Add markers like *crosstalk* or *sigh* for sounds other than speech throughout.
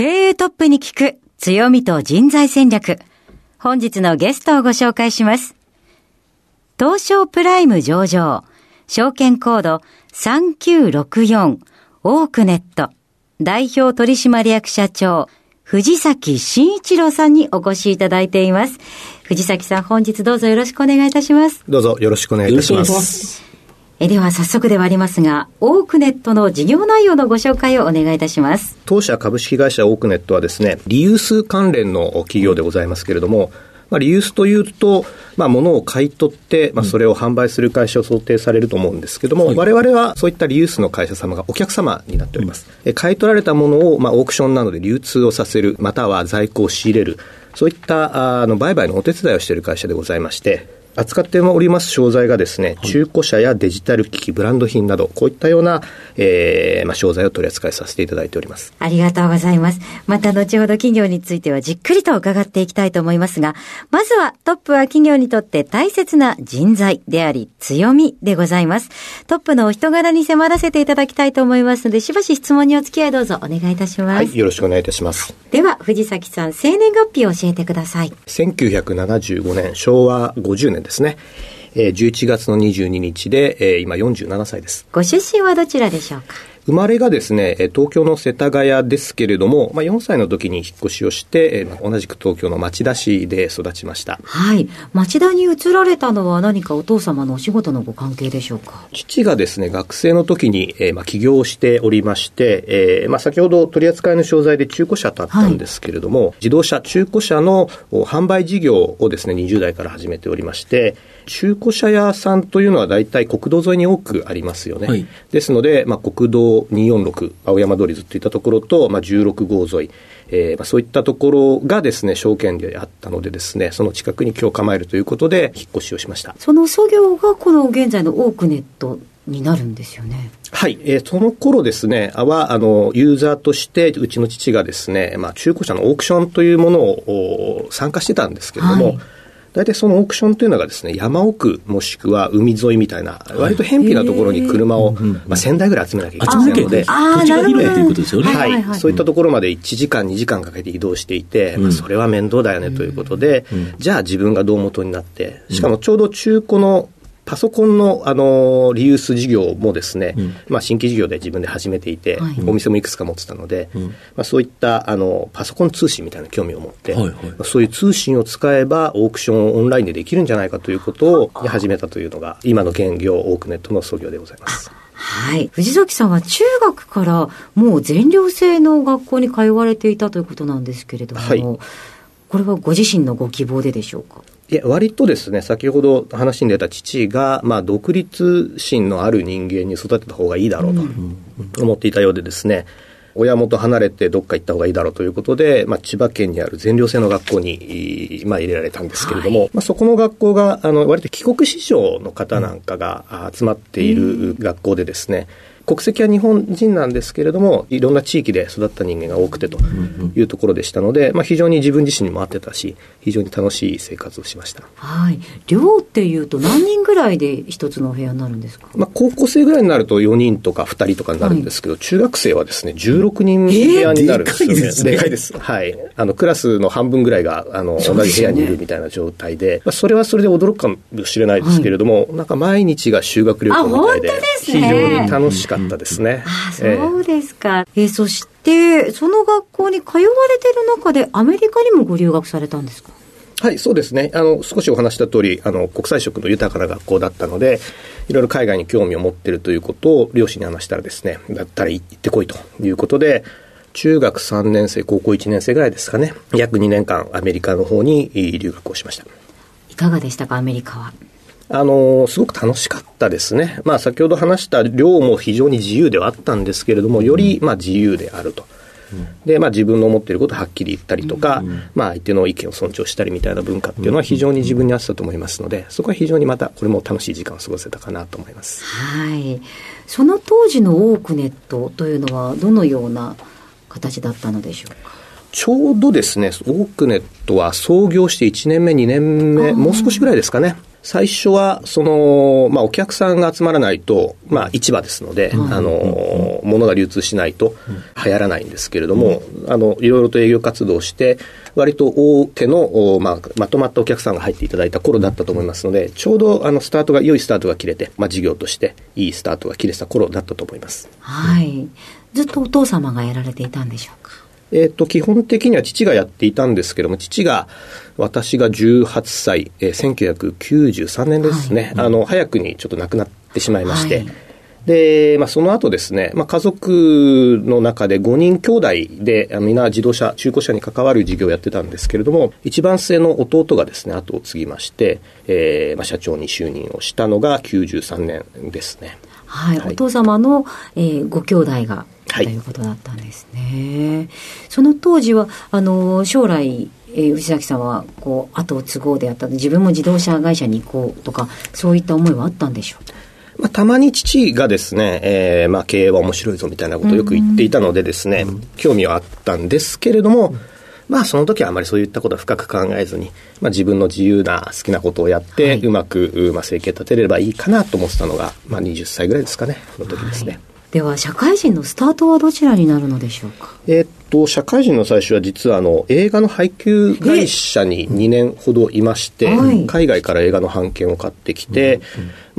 経営トップに聞く強みと人材戦略本日のゲストをご紹介します。東証プライム上場、証券コード3964オークネット代表取締役社長藤崎慎一郎さんにお越しいただいています。藤崎さん本日どうぞよろしくお願いいたします。どうぞよろしくお願いいたしまよろしくお願いしす。えでは早速ではありますが、オークネットの事業内容のご紹介をお願いいたします。当社株式会社オークネットはですね、リユース関連の企業でございますけれども、まあ、リユースというと、まあ、物を買い取って、まあ、それを販売する会社を想定されると思うんですけども、はい我々はそういったリユースの会社様がお客様になっております。え買い取られたものを、まあ、オークションなどで流通をさせる、または在庫を仕入れる、そういったああの売買のお手伝いをしている会社でございまして、扱っております商材がですね、中古車やデジタル機器、ブランド品など、こういったような、えーまあ、商材を取り扱いさせていただいております。ありがとうございます。また後ほど企業についてはじっくりと伺っていきたいと思いますが、まずはトップは企業にとって大切な人材であり強みでございます。トップのお人柄に迫らせていただきたいと思いますので、しばし質問にお付き合いどうぞお願いいたします。はい、よろしくお願いいたします。では、藤崎さん、生年月日を教えてください。1975年、昭和50年ですね。えー11月の22日で、えー今47歳です。ご出身はどちらでしょうか？生まれがですね、えー東京の世田谷ですけれども、まあ、4歳の時に引っ越しをして、えー同じく東京の町田市で育ちました。はい。町田に移られたのは何かお父様のお仕事のご関係でしょうか？父がですね、学生の時に、えーまあ、起業をしておりまして、えーまあ、先ほど取り扱いの商材で中古車とあったんですけれども、自動車、中古車のお販売事業をですね、20代から始めておりまして、中古車屋さんというのは大体国道沿いに多くありますよね。はいですので、まあ、国道246、青山通りずっといったところと、まあ、16号沿い、えーまあ、そういったところがですね、証券であったのでですね、その近くに今日構えるということで、引っ越しをしました。その作業がこの現在のオークネットになるんですよね。はい、えーその頃ですね、は、あの、ユーザーとして、うちの父がですね、まあ、中古車のオークションというものを参加してたんですけれども、はい大体そのオークションというのがですね、山奥もしくは海沿いみたいな、割と偏僻なところに車を、まあ、1000台ぐらい集めなきゃいけませんので、土地が広いとい。うことですよね、はい。そういったところまで1時間、2時間かけて移動していて、まあ、それは面倒だよねということで、じゃあ自分が胴元になって、しかもちょうど中古のパソコンの、あのリユース事業もですね、まあ、新規事業で自分で始めていて、はい。お店もいくつか持ってたので、まあ、そういったあのパソコン通信みたいな興味を持って、はいはい。まあそういう通信を使えばオークションをオンラインでできるんじゃないかということを始めたというのが、今の現業オークネットの創業でございます。はい。藤崎さんは中学からもう全寮制の学校に通われていたということなんですけれども、はい。これはご自身のご希望ででしょうか？いや、割とですね、先ほど話に出た父が、まあ、独立心のある人間に育てた方がいいだろうと思っていたようでですね、親元離れてどっか行った方がいいだろうということで、まあ、千葉県にある全寮制の学校に、いまあ、入れられたんですけれども、まあ、そこの学校が、あの、割と帰国子女の方なんかがあ集まっている学校でですね、国籍は日本人なんですけれども、いろんな地域で育った人間が多くてというところでしたので、まあ、非常に自分自身にも合ってたし、非常に楽しい生活をしました。はい。寮っていうと何人ぐらいで一つのお部屋になるんですか？まあ、高校生ぐらいになると4人とか2人とかになるんですけど、中学生はですね、16人部屋になるんですよね。でかいですねでかいです。はい。あの、クラスの半分ぐらいが、あの、同じ部屋にいるみたいな状態で、まあ、それはそれで驚くかもしれないですけれども、なんか毎日が修学旅行みたいで、非ね常に楽しかったですね。あそうですか。えーそして、その学校に通われてる中でアメリカにもご留学されたんですか？はい、そうですね。あの、少しお話した通り、あの、国際色の豊かな学校だったので、いろいろ海外に興味を持っているということを両親に話したらですね、だったら行ってこいということで、中学3年生、高校1年生ぐらいですかね、約2年間アメリカの方に留学をしました。いかがでしたか、アメリカは？あの、すごく楽しかったですね。まあ、先ほど話した量も非常に自由ではあったんですけれども、より、まあ、自由であると。で、まあ、自分の思っていることをはっきり言ったりとか、まあ、相手の意見を尊重したりみたいな文化っていうのは非常に自分に合ってたと思いますので、そこは非常にまた、これも楽しい時間を過ごせたかなと思います。はい。その当時のオークネットというのは、どのような形だったのでしょうか？ちょうどですね、オークネットは創業して1年目、2年目、もう少しぐらいですかね。最初は、その、まあ、お客さんが集まらないと、まあ、市場ですので、あの、物が流通しないと流行らないんですけれども、あの、いろいろと営業活動をして、割と大手の、まあ、まとまったお客さんが入っていただいた頃だったと思いますので、ちょうど、あの、スタートが、良いスタートが切れて、まあ、事業としていいスタートが切れた頃だったと思います。はい。ずっとお父様がやられていたんでしょうか？えっ、ー、と、基本的には父がやっていたんですけども、父が、私が18歳、えー、1993年ですね、はい、あの、早くにちょっと亡くなってしまいまして、はい、で、まあ、その後ですね、まあ、家族の中で5人兄弟で、みんな自動車、中古車に関わる事業をやってたんですけれども、一番末の弟がですね、後を継ぎまして、えー、まあ、社長に就任をしたのが93年ですね。はい、はい、お父様の、えー、ご兄弟がということだったんですね。その当時は、あの、将来、えー、内崎さんは、こう、後を継ごうであった自分も自動車会社に行こうとか、そういった思いはあったんでしょうまあ、たまに父がですね、えー、まあ、経営は面白いぞみたいなことをよく言っていたのでですね、興味はあったんですけれども、まあ、その時はあまりそういったことは深く考えずに、まあ、自分の自由な好きなことをやって、はい、うまく、まあ、生計立てれればいいかなと思ってたのが、まあ、20歳ぐらいですかね、その時ですね。はいでは社会人のスタートはどちらになるのでしょうか？えー、っと社会人の最初は実はあの映画の配給会社に2年ほどいまして、はい、海外から映画の版権を買ってきて、うん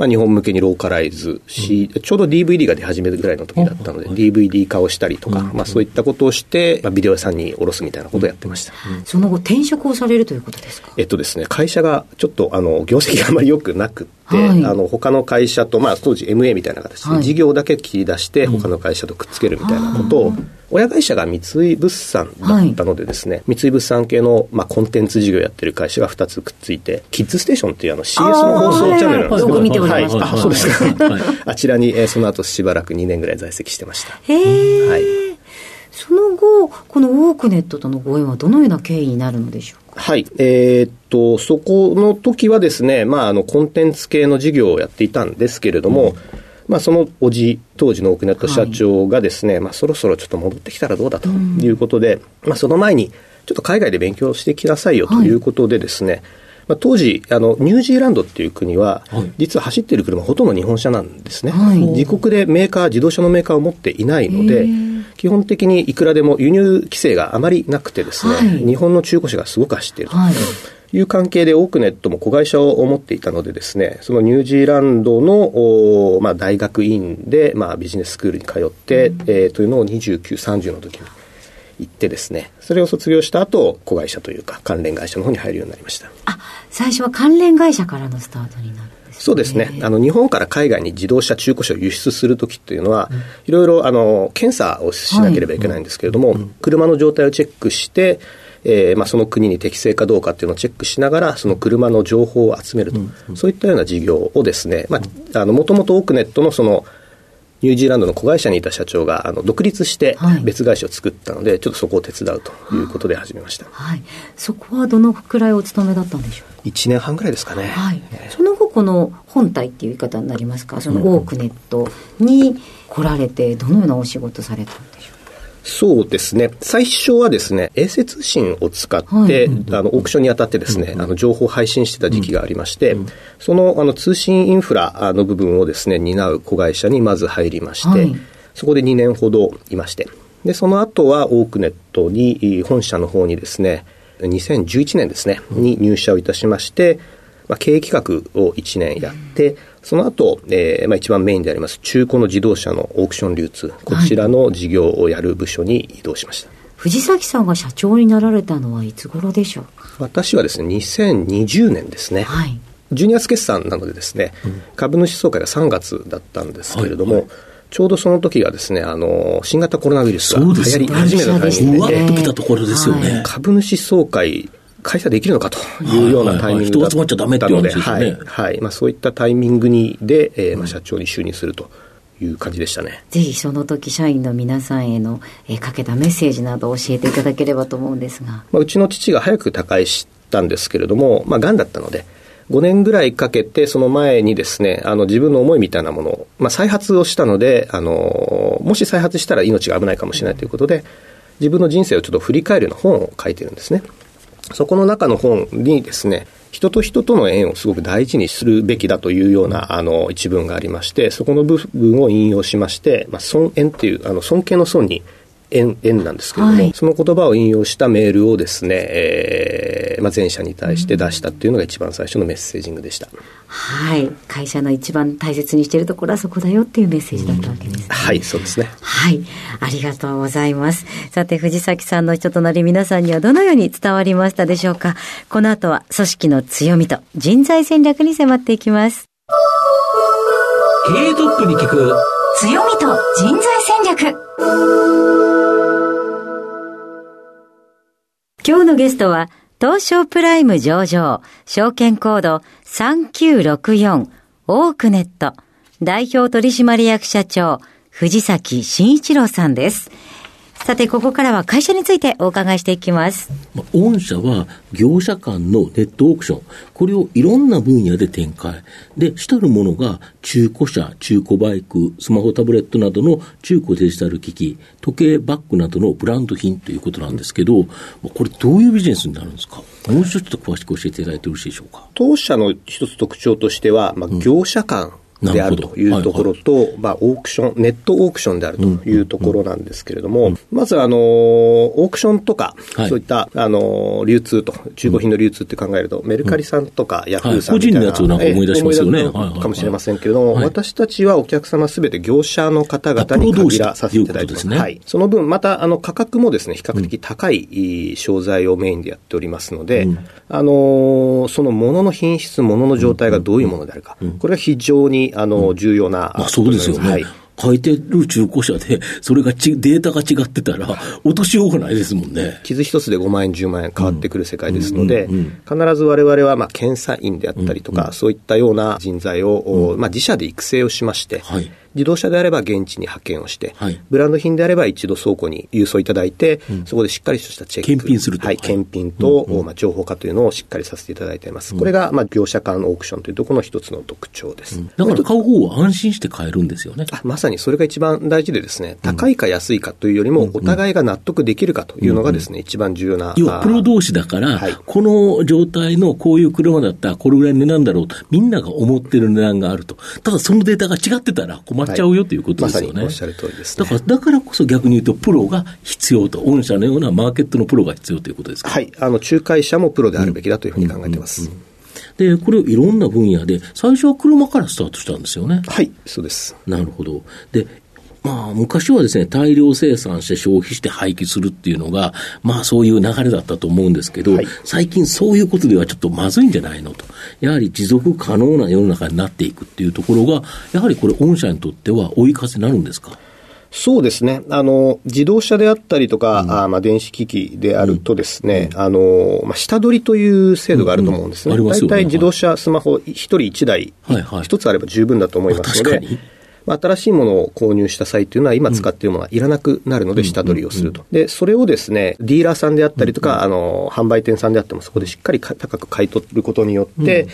まあ、日本向けにローカライズし、うん、ちょうど DVD が出始めるぐらいの時だったので、うん、DVD 化をしたりとか、まあ、そういったことをして、まあ、ビデオ屋さんに卸すみたいなことをやってました、その後転職をされるということですか？えっとですね会社がちょっとあの業績があまり良くなくて、はい、あの他の会社と、まあ、当時 MA みたいな形で事業だけ切り出して他の会社とくっつけるみたいなことを、親会社が三井物産だったのでですね、はい、三井物産系の、まあ、コンテンツ事業やってる会社が2つくっついて、キッズステーションっていうあの CS の放送チャンネルなんですけど、見ておりました。あ、そうですか。あちらに、えー、その後しばらく2年ぐらい在籍してました。へえ。はい。その後、このウォークネットとのご縁はどのような経緯になるのでしょうか？はい。えー、っと、そこの時はですね、まあ、あの、コンテンツ系の事業をやっていたんですけれども、うんまあ、そのおじ、当時のオークネット社長がですね、はい、まあ、そろそろちょっと戻ってきたらどうだということで、うん、まあ、その前に、ちょっと海外で勉強してきなさいよということでですね、はい、まあ、当時あの、ニュージーランドっていう国は、はい、実は走っている車ほとんど日本車なんですね、はい、自国でメーカー、自動車のメーカーを持っていないので、基本的にいくらでも輸入規制があまりなくてですね、日本の中古車がすごく走っていると。い。う関係でオークネットも子会社を持っていたのでですね、そのニュージーランドの、まあ、大学院で、まあ、ビジネススクールに通って、うん、えー、というのを29、30の時に行ってですね、それを卒業した後、子会社というか関連会社の方に入るようになりました。あ、最初は関連会社からのスタートになる。そうですね。あの、日本から海外に自動車、中古車を輸出するときっていうのは、いろいろ、あの、検査をしなければいけないんですけれども、はい、車の状態をチェックして、えーまあ、その国に適正かどうかっていうのをチェックしながら、その車の情報を集めると、うん、そういったような事業をですね、まあ、あの、もともとオークネットのその、ニュージーランドの子会社にいた社長があの独立して別会社を作ったので、はい、ちょっとそこを手伝うということで始めました、はい、そこはどのくらいお勤めだったんでしょう？1年半ぐらいですかね、はい、その後この本体っていう言い方になりますか？そのオークネットに来られてどのようなお仕事された？うそうですね。最初はですね、衛星通信を使って、はい、あの、オークションにあたってですね、あの、情報を配信してた時期がありまして、その、あの、通信インフラの部分をですね、担う子会社にまず入りまして、はい、そこで2年ほどいまして、で、その後はオークネットに、本社の方にですね、2011年ですね、に入社をいたしまして、まあ、経営企画を1年やって、その後、えーまあ、一番メインであります中古の自動車のオークション流通、こちらの事業をやる部署に移動しました。藤崎さんが社長になられたのはいつ頃でしょうか？私はですね、2020年ですね。はい。12月決算なのでですね、株主総会が3月だったんですけれども、ちょうどその時がですね、あの、新型コロナウイルスが流行り始めたタイミングで、うわっときたところですよね。はい株主総会、開催できるのかというようなタイミングだったので、はいはいはい人集まっちゃダメっていう話ですよねはい、はい。まあそういったタイミングにで、えーまあ社長に就任するという感じでしたね。ぜひその時社員の皆さんへの、えーかけたメッセージなどを教えていただければと思うんですが。まあ、うちの父が早く他界したんですけれども、まあ、癌だったので、5年ぐらいかけて、その前にですね、あの、自分の思いみたいなものを、まあ、再発をしたので、あの、もし再発したら命が危ないかもしれないということで、自分の人生をちょっと振り返るような本を書いてるんですね。そこの中の本にですね、人と人との縁をすごく大事にするべきだというような、あの、一文がありまして、そこの部分を引用しまして、まあ、尊縁という、あの、尊敬の尊に、縁、縁なんですけれども、はいその言葉を引用したメールをですね、えーまあ、全社に対して出したっていうのが一番最初のメッセージングでした。はい。会社の一番大切にしているところはそこだよっていうメッセージだったわけですね。はい、そうですね。はい。ありがとうございます。さて、藤崎さんの人となり皆さんにはどのように伝わりましたでしょうかこの後は組織の強みと人材戦略に迫っていきます。経営トップに聞く強みと人材戦略。今日のゲストは、東証プライム上場、証券コード3964オークネット代表取締役社長、藤崎慎一郎さんです。さて、ここからは会社についてお伺いしていきます。まあ御社は業者間のネットオークション、これをいろんな分野で展開。で、主たるものが中古車、中古バイク、スマホタブレットなどの中古デジタル機器、時計、バッグなどのブランド品ということなんですけど、まあこれどういうビジネスになるんですか？もう一つちょっと詳しく教えていただいてよろしいでしょうか？当社の一つ特徴としては、まあ、業者間であるというところと、まあ、オークション、ネットオークションであるというところなんですけれども、まず、あの、オークションとか、はい。そういった、あの、流通と、中古品の流通って考えると、メルカリさんとか、ヤフーさんみたいな、個人のやつをなんか思い出しますよね。かもしれませんけれども、はい。私たちはお客様すべて業者の方々に限らさせていただいてます。すね。はい。その分、また、あの、価格もですね、比較的高い商材をメインでやっておりますので、あのーそのものの品質、ものの状態がどういうものであるか、これが非常に、あの、重要な、まあそうですよね。はい。書いてる中古車で、それがちデータが違ってたら、落としようがないですもんね。傷一つで5万円、10万円変わってくる世界ですので、うんうん必ず我々は、まあ、検査員であったりとか、そういったような人材を、まあ、自社で育成をしまして、はい自動車であれば現地に派遣をして、はいブランド品であれば一度倉庫に郵送いただいて、そこでしっかりとしたチェック。検品するとはい、検品と、まあ、情報化というのをしっかりさせていただいています。これが、まあ、業者間オークションというところの一つの特徴です。だから買う方は安心して買えるんですよね。あまさにそれが一番大事でですね、高いか安いかというよりも、お互いが納得できるかというのがですね、一番重要な。要はプロ同士だから、はいこの状態のこういう車だったらこれぐらいの値段だろうと、みんなが思ってる値段があると。ただそのデータが違ってたら困っちゃうよということですよね。まさにおっしゃる通りです、ね。だから、だからこそ逆に言うと、プロが必要と、御社のようなマーケットのプロが必要ということですか？はい。あの、仲介者もプロであるべきだというふうに考えています。で、これをいろんな分野で、最初は車からスタートしたんですよね。はい、そうです。なるほど。で、まあ、昔はですね、大量生産して消費して廃棄するっていうのが、まあそういう流れだったと思うんですけど、はい。最近そういうことではちょっとまずいんじゃないのと。やはり持続可能な世の中になっていくっていうところが、やはりこれ、御社にとっては追い風になるんですか？そうですね。あの、自動車であったりとか、あまあ、電子機器であるとですね、あの、まあ、下取りという制度があると思うんですね。うんうん。ありますよね。大体自動車、スマホ、一人一台、はい。はい。一つあれば十分だと思いますので。確かに、まあ、新しいものを購入した際というのは、今使っているものはいらなくなるので、下取りをすると。で、それをですね、ディーラーさんであったりとか、あの、販売店さんであっても、そこでしっかりか高く買い取ることによって、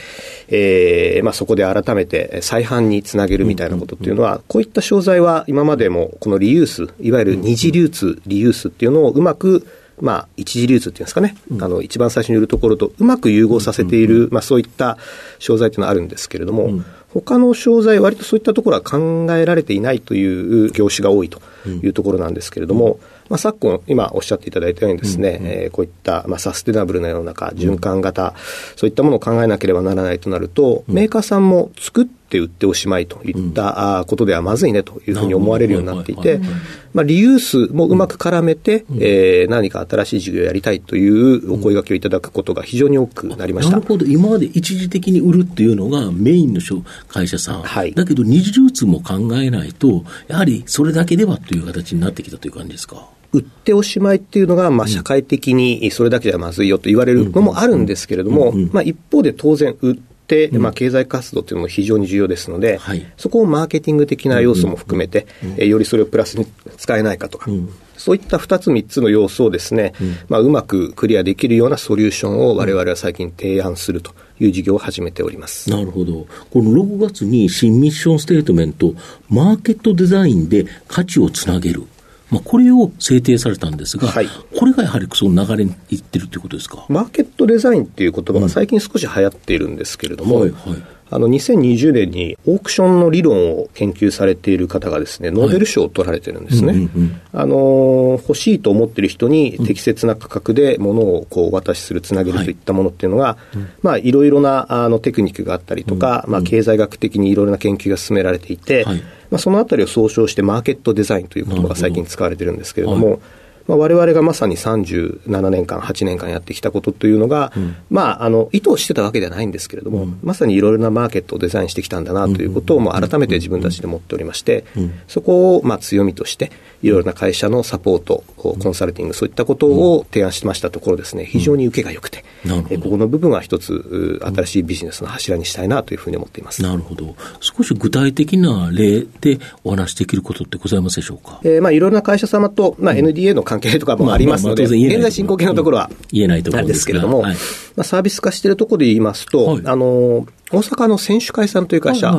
えーまあ、そこで改めて再販につなげるみたいなことっていうのは、こういった商材は今までも、このリユース、いわゆる二次流通、リユースっていうのをうまく、まあ、一次流通っていうんですかね、あの、一番最初に売るところとうまく融合させている、まあ、そういった商材っていうのはあるんですけれども、他の商材、割とそういったところは考えられていないという業種が多いというところなんですけれども、まあ、昨今、今おっしゃっていただいたようにですね、うんうん、えー、こういった、まあ、サステナブルな世の中、循環型、うん、そういったものを考えなければならないとなると、メーカーさんも作ってって売っておしまいといったことではまずいねというふうに思われるようになっていて、まあ、リユースもうまく絡めて、うん、えー、何か新しい事業をやりたいというお声がけをいただくことが非常に多くなりました、なるほど、今まで一時的に売るっていうのがメインの会社さん、はい、だけど二次流通も考えないと、やはりそれだけではという形になってきたという感じですか？売っておしまいっていうのが、まあ、社会的にそれだけじゃまずいよと言われるのもあるんですけれども、まあ、一方で当然、売っ、うん、まあ、経済活動というのも非常に重要ですので、はい、そこをマーケティング的な要素も含めて、えよりそれをプラスに使えないかとか、そういった2つ、3つの要素をですね、うん。まあ、うまくクリアできるようなソリューションをわれわれは最近提案するという事業を始めております。なるほど、この6月に新ミッションステートメント、マーケットデザインで価値をつなげる。まあ、これを制定されたんですが、はい、これがやはりその流れにいってるということですか？マーケットデザインっていう言葉が最近少し流行っているんですけれども、うんはいはいあの、2020年にオークションの理論を研究されている方がですね、ノーベル賞を取られてるんですね。あの、欲しいと思っている人に適切な価格で物をこうお渡しする、つなげるとい。ったものっていうのが、はい、まあ、いろいろなあのテクニックがあったりとか、うん、まあ、経済学的にいろいろな研究が進められていて、はい。まあ、そのあたりを総称してマーケットデザインという言葉が最近使われてるんですけれども、まあ、我々がまさに37年間、8年間やってきたことというのが、うん、まあ、あの、意図してたわけではないんですけれども、うん、まさにいろいろなマーケットをデザインしてきたんだなということを、もう改めて自分たちで持っておりまして、そこを、まあ、強みとして、いろいろな会社のサポート、コンサルティング、そういったことを提案しましたところですね、非常に受けが良くて、えここの部分は一つ、新しいビジネスの柱にしたいなというふうに思っています。なるほど。少し具体的な例でお話しできることってございますでしょうか？えー、まあ、いろいろな会社様と、まあ、NDA の関係とかもありますので、現在進行形のところは、言えないところですけれども、まあ、サービス化しているところで言いますと、あの、大阪の選手会さんという会社、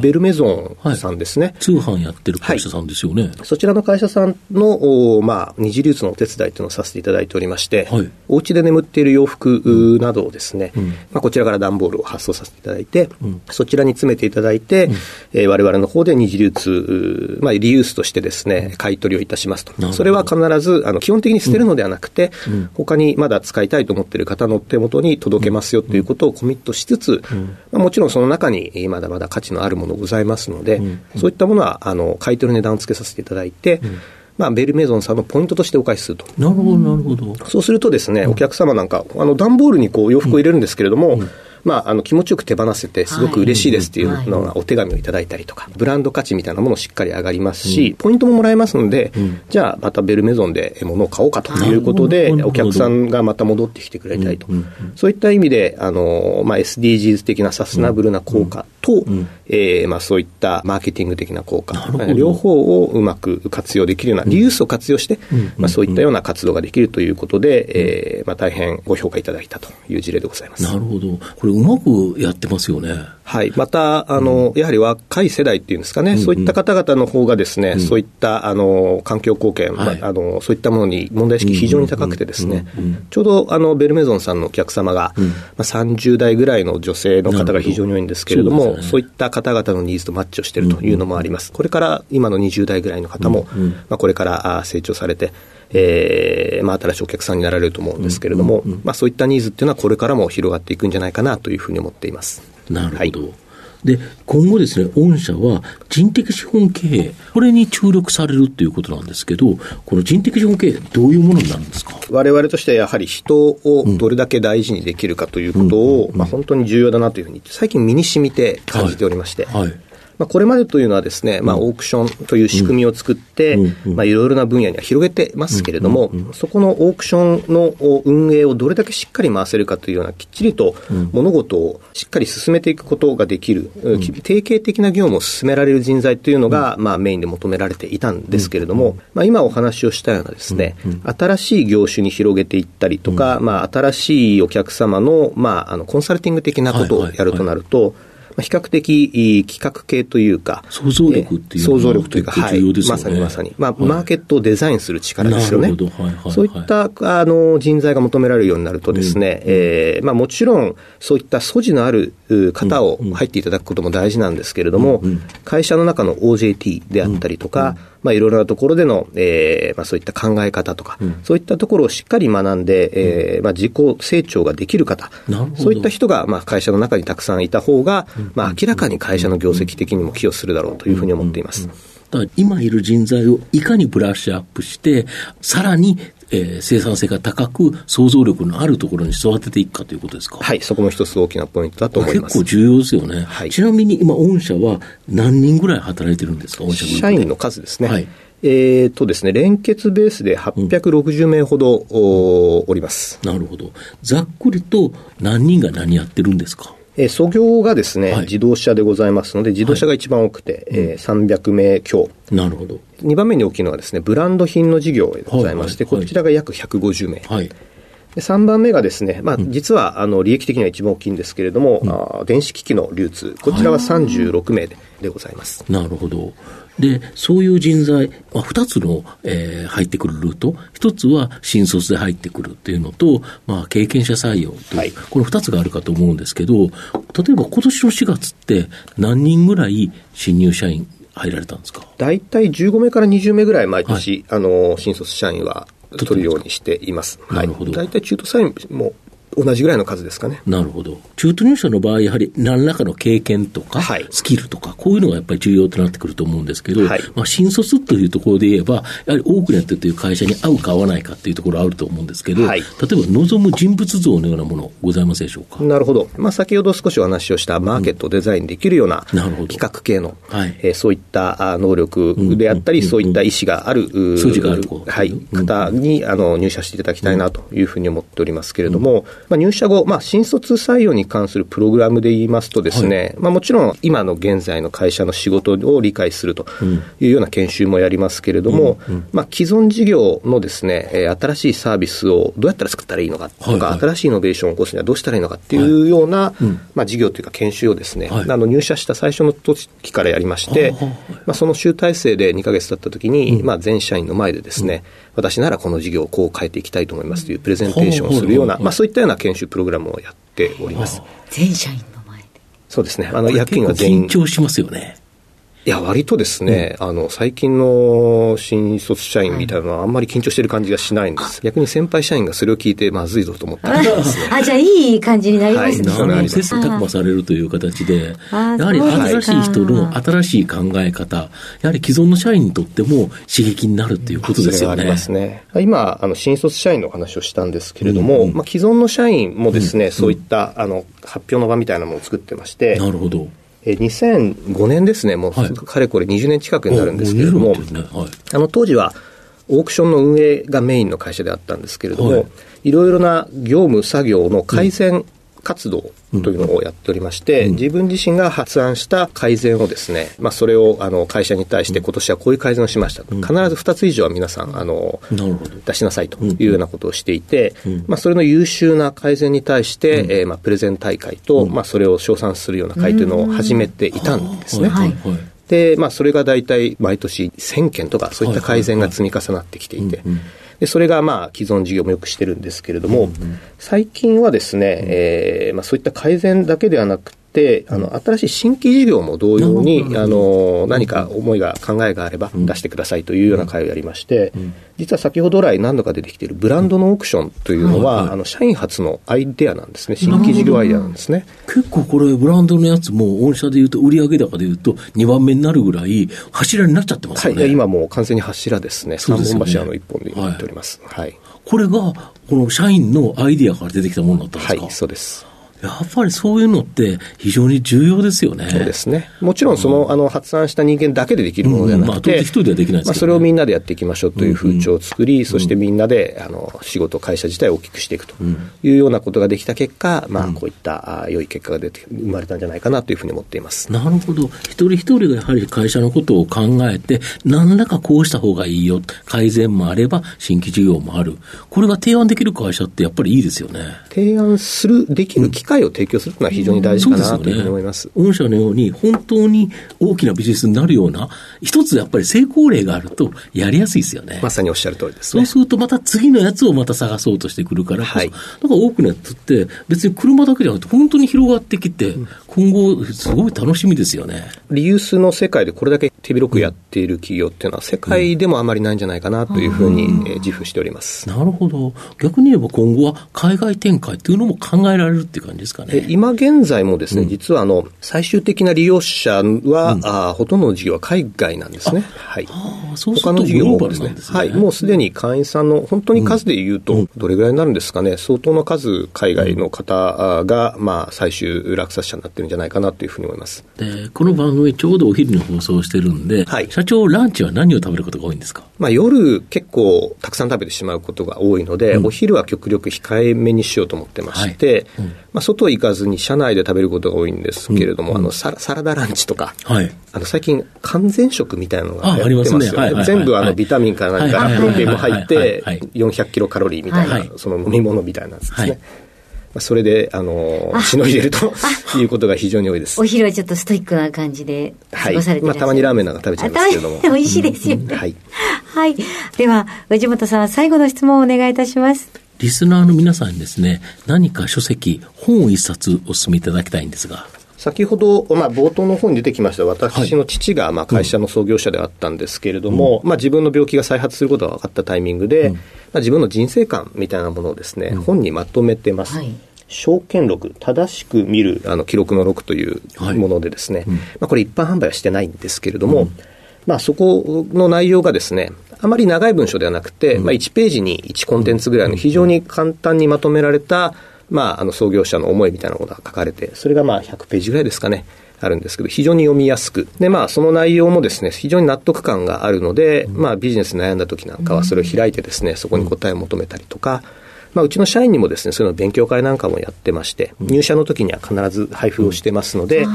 ベルメゾンさんですね、はい、通販やってる会社さんですよね。はい、そちらの会社さんの、まあ、二次流通のお手伝いというのをさせていただいておりまして、はい、お家で眠っている洋服などをですね、うん、まあ、こちらから段ボールを発送させていただいて、うん、そちらに詰めていただいて、うん。えー、我々の方で二次流通、まあ、リユースとしてですね、買い取りをいたしますと。それは必ず、あの、基本的に捨てるのではなくて、うん、他にまだ使いたいと思っている方の手元に届けますよということをコミットしつつ、まあ、もちろんその中ににまだまだ価値のあるものございますので、うん。うん、そういったものはあの買い取る値段をつけさせていただいて、うん。まあ、ベルメゾンさんのポイントとしてお返しすると。なるほど、なるほど。そうするとですね、お客様なんか、あの、段ボールにこう洋服を入れるんですけれども、うんまあ、あの気持ちよく手放せて、すごく嬉しいですっていうのがお手紙をいただいたりとか、ブランド価値みたいなものしっかり上がりますし、ポイントももらえますので、じゃあまたベルメゾンで物を買おうかということで、お客さんがまた戻ってきてくれたりと、そういった意味で、あのまあ、SDGs 的なサステナブルな効果と、えまあ、そういったマーケティング的な効果、両方をうまく活用できるような、リユースを活用して、まあ、そういったような活動ができるということで、えまあ、大変ご評価いただいたという事例でございます。なるほど。これうまくやってますよね。はい。また、あの、うん、やはり若い世代っていうんですかね、うんうん、そういった方々の方がですね、うん、そういった、あの、環境貢献、はい、あの、そういったものに問題意識非常に高くてですね、ちょうど、あの、ベルメゾンさんのお客様が、うん、まあ、30代ぐらいの女性の方が非常に多いんですけれども、そうね、そういった方々のニーズとマッチをしているというのもあります。これから今の20代ぐらいの方も、まあ、これから成長されて、えーまあ、新しいお客さんになられると思うんですけれども、まあ、そういったニーズっていうのはこれからも広がっていくんじゃないかなというふうに思っています。なるほど、はいで、今後ですね、御社は人的資本経営、これに注力されるということなんですけど、この人的資本経営、どういうものになるんですか？我々としてはやはり人をどれだけ大事にできるかということを、まあ、本当に重要だなというふうに、最近身に染みて感じておりまして。はい、はいまあ、これまでというのはですね、まあ、オークションという仕組みを作って、まあ、いろいろな分野には広げてますけれども、そこのオークションの運営をどれだけしっかり回せるかというような、きっちりと物事をしっかり進めていくことができる、定型的な業務を進められる人材というのが、まあ、メインで求められていたんですけれども、まあ、今お話をしたようなですね、新しい業種に広げていったりとか、まあ、新しいお客様の、まあ、あの、コンサルティング的なことをやるとなると、まあ、比較的企画系というか、想像力っていう想像力というか、はい、まさにまさに、まあ、マーケットをデザインする力ですよね。そういったあの人材が求められるようになるとですね、うん、えー、まあ、もちろん、そういった素地のある方を入っていただくことも大事なんですけれども、会社の中の OJT であったりとか、ままあ、いろいろなところでの、えーまあ、そういった考え方とか、そういったところをしっかり学んで、えーまあ、自己成長ができる方そういった人が、まあ、会社の中にたくさんいた方が、まあ、明らかに会社の業績的にも寄与するだろうというふうに思っています。だから今いる人材をいかにブラッシュアップして、さらに、えー生産性が高く、想像力のあるところに育てていくかということですか？はい、そこも一つ大きなポイントだと思います結構。重要ですよね。はいちなみに今、御社は何人ぐらい働いてるんですか、御社社員の数ですね。はいえーとですね、連結ベースで860名ほど、おおります。なるほど。ざっくりと何人が何やってるんですか？えー、創業がですね、はい自動車でございますので、自動車が一番多くて、えー300名強。なるほど。2番目に大きいのがですね、ブランド品の事業でございまして、はいはいはいこちらが約150名。はい。で3番目がですね、まあ、実は、あの、利益的には一番大きいんですけれども、あー電子機器の流通、こちらは36名ででございます。なるほど。で、そういう人材、まあ、2つの、えー入ってくるルート、1つは新卒で入ってくるっていうのと、まあ、経験者採用という、はい。この2つがあるかと思うんですけど、例えば今年の4月って何人ぐらい新入社員入られたんですか？大体15名から20名ぐらい毎年、あの、新卒社員は取るようにしています。なるほど。大体中途社員も同じぐらいの数ですかね。なるほど。中途入社の場合、やはり何らかの経験とか、はい。スキルとか、こういうのがやっぱり重要となってくると思うんですけど、はい。まあ、新卒というところで言えば、やはり多くのやってるという会社に合うか合わないかっていうところあると思うんですけど、はい。例えば望む人物像のようなものございますでしょうか？なるほど。まあ、先ほど少しお話をしたマーケットをデザインできるようななるほど。企画系の、はい。えーそういったあ能力であったり、そういった意思がある、うー素地がある子はい、うん方にあの入社していただきたいなというふうに思っておりますけれども、まあ、入社後、まあ、新卒採用に関するプログラムで言いますとですね、まあ、もちろん今の現在の会社の仕事を理解するというような研修もやりますけれども、まあ、既存事業のですね、えー新しいサービスをどうやったら作ったらいいのかとか、はいはい。新しいイノベーションを起こすにはどうしたらいいのかっていうような、まあ、事業というか研修をですね、はい。あの入社した最初の時からやりまして、まあ、その集大成で2ヶ月経った時に、まあ、全社員の前でですね、私ならこの事業をこう変えていきたいと思いますというプレゼンテーションをするような、まあ、そういったような研修プログラムをやっております。全社員の前で。そうですね。あの、役員は全員緊。張しますよね。いや、割とですね、あの、最近の新卒社員みたいなのはあんまり緊張してる感じがしないんです。逆に先輩社員がそれを聞いてまずいぞと思ったりですね。あ、じゃあいい感じになりますね。はいなり切磋琢磨されるという形で、やはり新しい人の新しい考え方、やはり既存の社員にとっても刺激になるということですよね。ありますね。今、あの、新卒社員の話をしたんですけれども、まあ、既存の社員もですね、そういった、あの、発表の場みたいなものを作ってまして、なるほど。え2005年ですね、もう、はい。かれこれ20年近くになるんですけれども、あもう20年ね。はい。あの当時はオークションの運営がメインの会社であったんですけれども、はい。い、ろいろな業務、作業の改善活動というのをやっておりまして、自分自身が発案した改善をですね、まあ、それをあの会社に対して今年はこういう改善をしましたと、必ず2つ以上は皆さん、あの。出しなさいというようなことをしていて、まあ、それの優秀な改善に対して、えーまあ、プレゼン大会と、まあ、それを称賛するような会というのを始めていたんですね。はいはい。はい。で、まあ、それが大体毎年1000件とか、そういった改善が積み重なってきていて、で、それがまあ、既存事業もよくしてるんですけれども、最近はですね、えーまあ、そういった改善だけではなくて、あの、新しい新規事業も同様に、あの、何か思いが、考えがあれば出してくださいというような会をやりまして、実は先ほど来何度か出てきているブランドのオークションというのは、あの、社員初のアイデアなんですね。新規事業アイデアなんですね。結構これ、ブランドのやつも、御社で言うと、売上高で言うと、2番目になるぐらい、柱になっちゃってますはい、よね。今もう完全に柱ですね。三そうですよね本柱の一本でやっております。はい。これが、この社員のアイディアから出てきたものだったんですか、はい、そうです。やっぱりそういうのって非常に重要ですよね。そうですね。もちろんその、あの、発案した人間だけでできるものではなくうんまあ一人ではできないねまあそれをみんなでやっていきましょうという風潮を作り、そしてみんなで、あの、仕事、会社自体を大きくしていくというようなことができた結果、まあ、こういった、あ良い結果が出て、生まれたんじゃないかなというふうに思っています。なるほど。一人一人がやはり会社のことを考えて、何らかこうした方がいいよ。改善もあれば、新規事業もある。これが提案できる会社ってやっぱりいいですよね。提案する、できる機会を提供するというのは非常に大事かなというふうに思います。御社のように本当に大きなビジネスになるような、一つやっぱり成功例があるとやりやすいですよね。まさにおっしゃる通りですね。そうするとまた次のやつをまた探そうとしてくるからこそ、はいだから多くのやつって別に車だけじゃなくて本当に広がってきて、こ今後、すごい楽しみですよね。リユースの世界でこれだけ手広くやっている企業っていうのは、世界でもあまりないんじゃないかなというふうに、え自負しております。なるほど。逆に言えば今後は海外展開っていうのも考えられるっていう感じですかね。今現在もですね、うん、実はあの、最終的な利用者は、うん、あほとんどの事業は海外なんですね。はい。そう他の事業もですね。はい。もうすでに会員さんの本当に数で言うと、どれぐらいになるんですかね。相当の数、海外の方が、まあ、最終落札者になってるんじゃないかなというふうに思います。で、この番組ちょうどお昼に放送してるんで、はい、社長、ランチは何を食べることが多いんですか？まあ、夜結構たくさん食べてしまうことが多いので、うん、お昼は極力控えめにしようと思ってまして、はい。うん、まあ、外行かずに車内で食べることが多いんですけれども、うん、あのサラサラダランチとか、はい、あの最近、完全食みたいなのが流行ってますよね。全部あのビタミンかなんか、プロテインも入って、400キロカロリーみたいな、その飲み物みたいなやつですね。それで、あの、しのいでると *laughs* いうことが非常に多いです。お昼はちょっとストイックな感じで過ごされてはい。まあ、たまにラーメンなんか食べちゃいますけれども。美味しいですよね。うん、はい。はい。では、藤本さん、最後の質問をお願いいたします。リスナーの皆さんにですね、何か書籍、本を一冊お勧めいただきたいんですが。先ほど、まあ、冒頭の方に出てきました私の父がまあ会社の創業者であったんですけれども、うん、まあ、自分の病気が再発することが分かったタイミングで、うん、まあ、自分の人生観みたいなものをですね、うん、本にまとめてます。はい。証券録、正しく見るあの記録の録というものでですね、はいうん、まあ、これ一般販売はしてないんですけれども、うん、まあ、そこの内容がですね、あまり長い文章ではなくて、うん、まあ、1ページに1コンテンツぐらいの非常に簡単にまとめられた、まあ、あの創業者の思いみたいなことが書かれて、それがまあ100ページぐらいですかね。あるんですけど、非常に読みやすく。で、まあ、その内容もですね、非常に納得感があるので、まあ、ビジネス悩んだ時なんかはそれを開いてですね、そこに答えを求めたりとか、まあ、うちの社員にもですね、そういうの勉強会なんかもやってまして、入社の時には必ず配布をしてますので、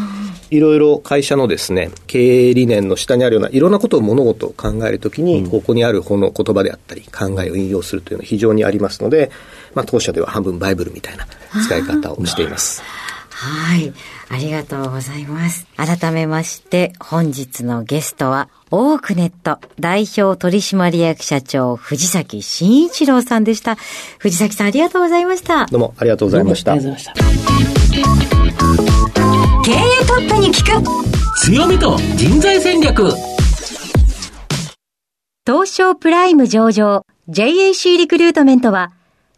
いろいろ会社のですね、経営理念の下にあるような、いろんなことを物事を考えるときに、ここにある本の言葉であったり、考えを引用するというのは非常にありますので、まあ、当社では半分バイブルみたいな使い方をしています。はい。ありがとうございます。改めまして、本日のゲストは、オークネット代表取締役社長、藤崎慎一郎さんでした。藤崎さん、ありがとうございました。どうもありがとうございました。ありがとうございました。経営トップに聞く強みと人材戦略東証プライム上場 JAC リクルートメントは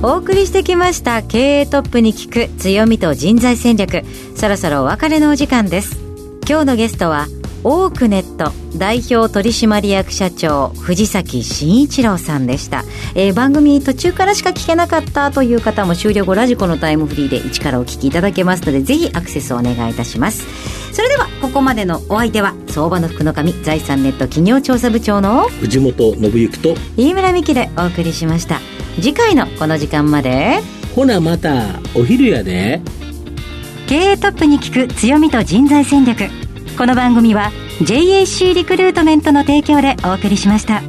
お送りしてきました経営トップに聞く強みと人材戦略。そろそろお別れのお時間です。今日のゲストはオークネット代表取締役社長藤崎真一郎さんでした、えー、番組途中からしか聞けなかったという方も終了後ラジコのタイムフリーで一からお聞きいただけますのでぜひアクセスをお願いいたしますそれではここまでのお相手は相場の福の神財産ネット企業調査部長の藤本信之と飯村美希でお送りしました次回のこの時間まで。ほなまたお昼やで。経営トップに聞く強みと人材戦略。この番組は JAC リクルートメントの提供でお送りしました。